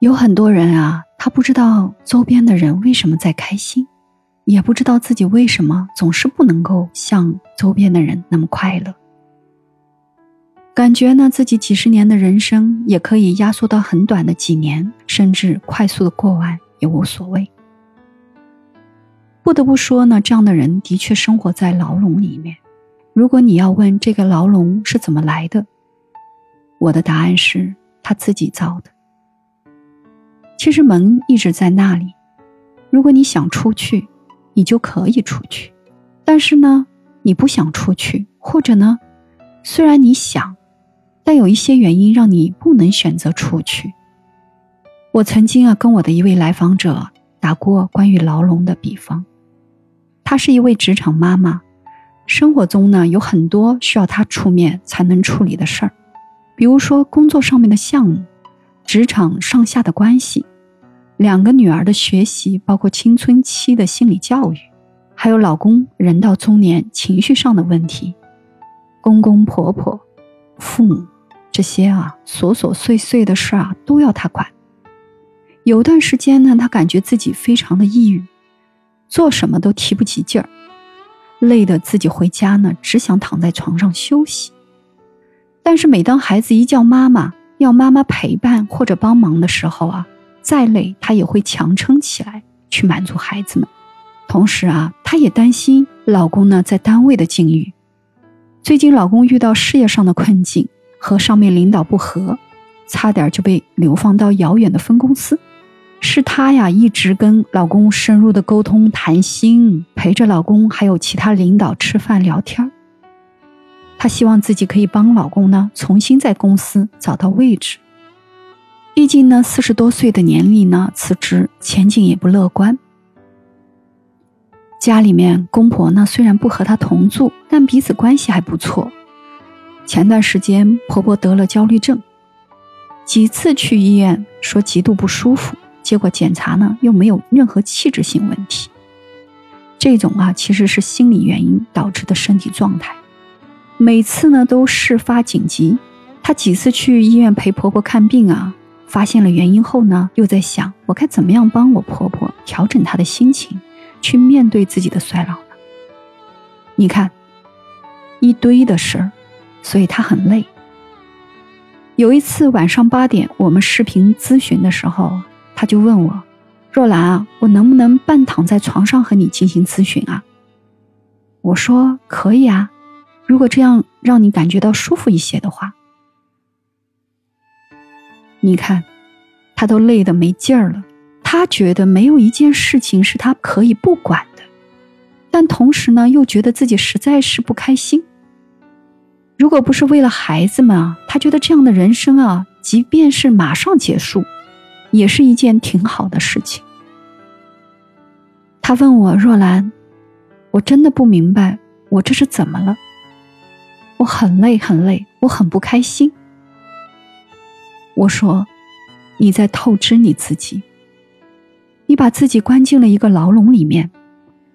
有很多人啊，他不知道周边的人为什么在开心，也不知道自己为什么总是不能够像周边的人那么快乐。感觉呢，自己几十年的人生也可以压缩到很短的几年，甚至快速的过完也无所谓。不得不说呢，这样的人的确生活在牢笼里面。如果你要问这个牢笼是怎么来的，我的答案是他自己造的。其实门一直在那里，如果你想出去，你就可以出去。但是呢，你不想出去，或者呢，虽然你想。但有一些原因让你不能选择出去。我曾经啊跟我的一位来访者打过关于牢笼的比方。她是一位职场妈妈，生活中呢有很多需要她出面才能处理的事儿，比如说工作上面的项目、职场上下的关系、两个女儿的学习，包括青春期的心理教育，还有老公人到中年情绪上的问题，公公婆婆、父母。这些啊，琐琐碎碎的事啊，都要他管。有段时间呢，他感觉自己非常的抑郁，做什么都提不起劲儿，累得自己回家呢，只想躺在床上休息。但是每当孩子一叫妈妈，要妈妈陪伴或者帮忙的时候啊，再累他也会强撑起来去满足孩子们。同时啊，她也担心老公呢在单位的境遇。最近老公遇到事业上的困境。和上面领导不和，差点就被流放到遥远的分公司。是她呀，一直跟老公深入的沟通谈心，陪着老公还有其他领导吃饭聊天。她希望自己可以帮老公呢，重新在公司找到位置。毕竟呢，四十多岁的年龄呢，辞职前景也不乐观。家里面公婆呢，虽然不和她同住，但彼此关系还不错。前段时间，婆婆得了焦虑症，几次去医院说极度不舒服，结果检查呢又没有任何器质性问题。这种啊其实是心理原因导致的身体状态，每次呢都事发紧急。她几次去医院陪婆婆看病啊，发现了原因后呢，又在想我该怎么样帮我婆婆调整她的心情，去面对自己的衰老呢？你看，一堆的事儿。所以他很累。有一次晚上八点，我们视频咨询的时候，他就问我：“若兰啊，我能不能半躺在床上和你进行咨询啊？”我说：“可以啊，如果这样让你感觉到舒服一些的话。”你看，他都累得没劲儿了，他觉得没有一件事情是他可以不管的，但同时呢，又觉得自己实在是不开心。如果不是为了孩子们啊，他觉得这样的人生啊，即便是马上结束，也是一件挺好的事情。他问我若兰，我真的不明白，我这是怎么了？很累很累，我很不开心。我说，你在透支你自己，你把自己关进了一个牢笼里面，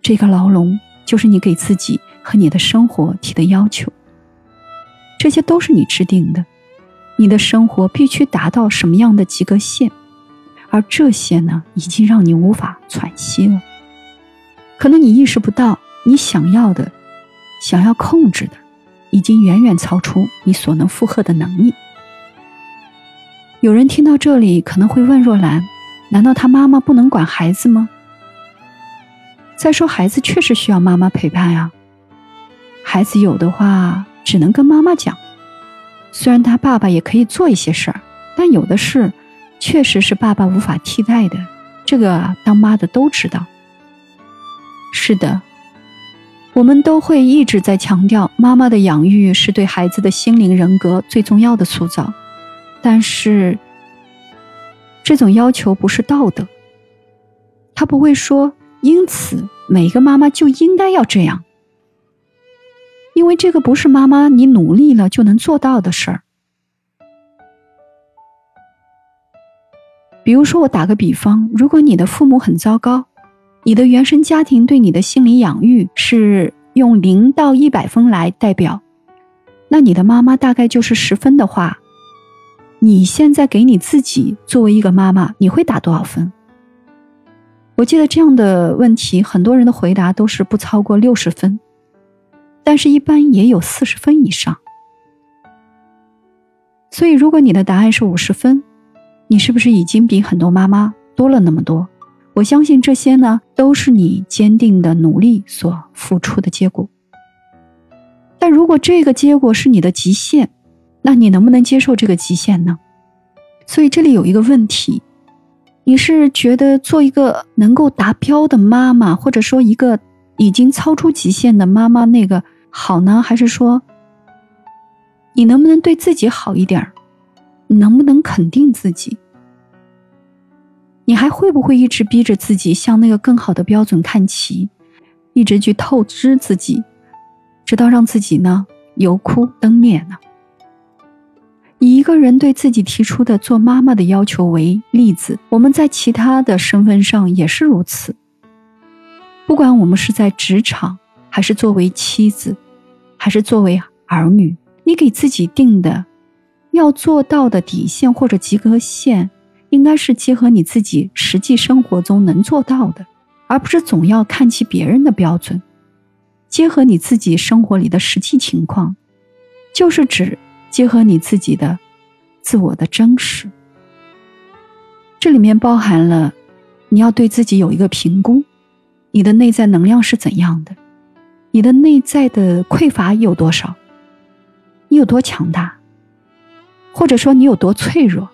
这个牢笼就是你给自己和你的生活提的要求。这些都是你制定的，你的生活必须达到什么样的及格线，而这些呢，已经让你无法喘息了。可能你意识不到，你想要的、想要控制的，已经远远超出你所能负荷的能力。有人听到这里可能会问若兰：难道他妈妈不能管孩子吗？再说，孩子确实需要妈妈陪伴呀。孩子有的话。只能跟妈妈讲，虽然他爸爸也可以做一些事儿，但有的事确实是爸爸无法替代的。这个当妈的都知道。是的，我们都会一直在强调，妈妈的养育是对孩子的心灵人格最重要的塑造。但是，这种要求不是道德。他不会说，因此每个妈妈就应该要这样。因为这个不是妈妈你努力了就能做到的事儿。比如说，我打个比方，如果你的父母很糟糕，你的原生家庭对你的心理养育是用零到一百分来代表，那你的妈妈大概就是十分的话，你现在给你自己作为一个妈妈，你会打多少分？我记得这样的问题，很多人的回答都是不超过六十分，但是一般也有四十分以上。所以，如果你的答案是五十分，你是不是已经比很多妈妈多了那么多？我相信这些呢，都是你坚定的努力所付出的结果。但如果这个结果是你的极限，那你能不能接受这个极限呢？所以这里有一个问题。你是觉得做一个能够达标的妈妈，或者说一个已经超出极限的妈妈那个好呢，还是说你能不能对自己好一点你能不能肯定自己？你还会不会一直逼着自己向那个更好的标准看齐，一直去透支自己，直到让自己呢油枯灯灭呢？以一个人对自己提出的做妈妈的要求为例子，我们在其他的身份上也是如此。不管我们是在职场，还是作为妻子，还是作为儿女，你给自己定的要做到的底线或者及格线，应该是结合你自己实际生活中能做到的，而不是总要看齐别人的标准。结合你自己生活里的实际情况，就是指。结合你自己的自我的真实，这里面包含了你要对自己有一个评估，你的内在能量是怎样的，你的内在的匮乏有多少，你有多强大，或者说你有多脆弱，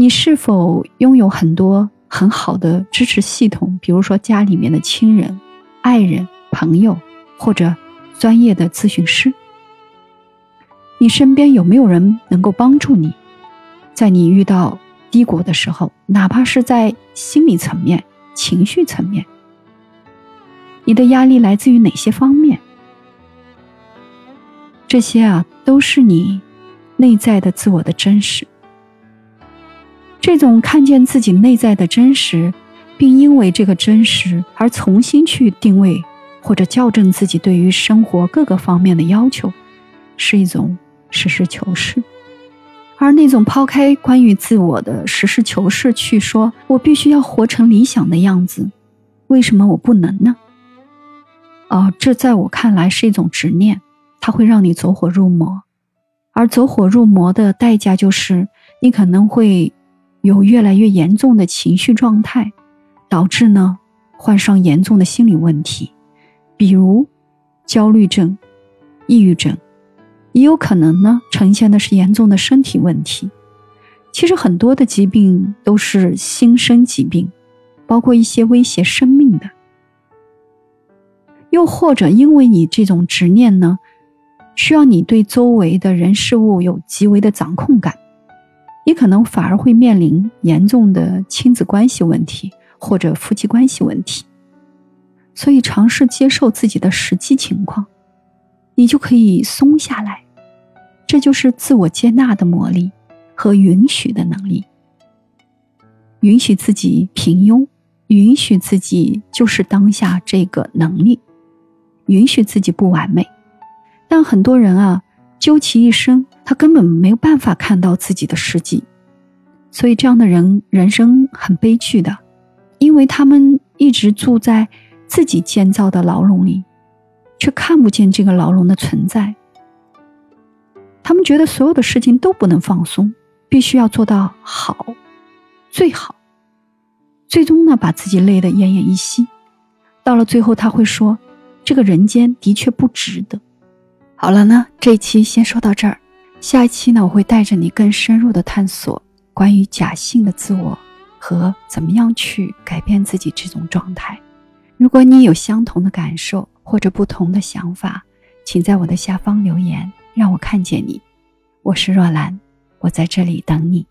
你是否拥有很多很好的支持系统，比如说家里面的亲人、爱人、朋友，或者专业的咨询师。你身边有没有人能够帮助你，在你遇到低谷的时候，哪怕是在心理层面、情绪层面，你的压力来自于哪些方面？这些啊，都是你内在的自我的真实。这种看见自己内在的真实，并因为这个真实而重新去定位或者校正自己对于生活各个方面的要求，是一种。实事求是，而那种抛开关于自我的实事求是，去说我必须要活成理想的样子，为什么我不能呢？哦，这在我看来是一种执念，它会让你走火入魔，而走火入魔的代价就是你可能会有越来越严重的情绪状态，导致呢患上严重的心理问题，比如焦虑症、抑郁症。也有可能呢，呈现的是严重的身体问题。其实很多的疾病都是心身疾病，包括一些威胁生命的。又或者因为你这种执念呢，需要你对周围的人事物有极为的掌控感，你可能反而会面临严重的亲子关系问题或者夫妻关系问题。所以尝试接受自己的实际情况。你就可以松下来，这就是自我接纳的魔力和允许的能力。允许自己平庸，允许自己就是当下这个能力，允许自己不完美。但很多人啊，究其一生，他根本没有办法看到自己的实际，所以这样的人人生很悲剧的，因为他们一直住在自己建造的牢笼里。却看不见这个牢笼的存在。他们觉得所有的事情都不能放松，必须要做到好，最好。最终呢，把自己累得奄奄一息。到了最后，他会说：“这个人间的确不值得。”好了呢，这一期先说到这儿。下一期呢，我会带着你更深入的探索关于假性的自我和怎么样去改变自己这种状态。如果你有相同的感受，或者不同的想法，请在我的下方留言，让我看见你。我是若兰，我在这里等你。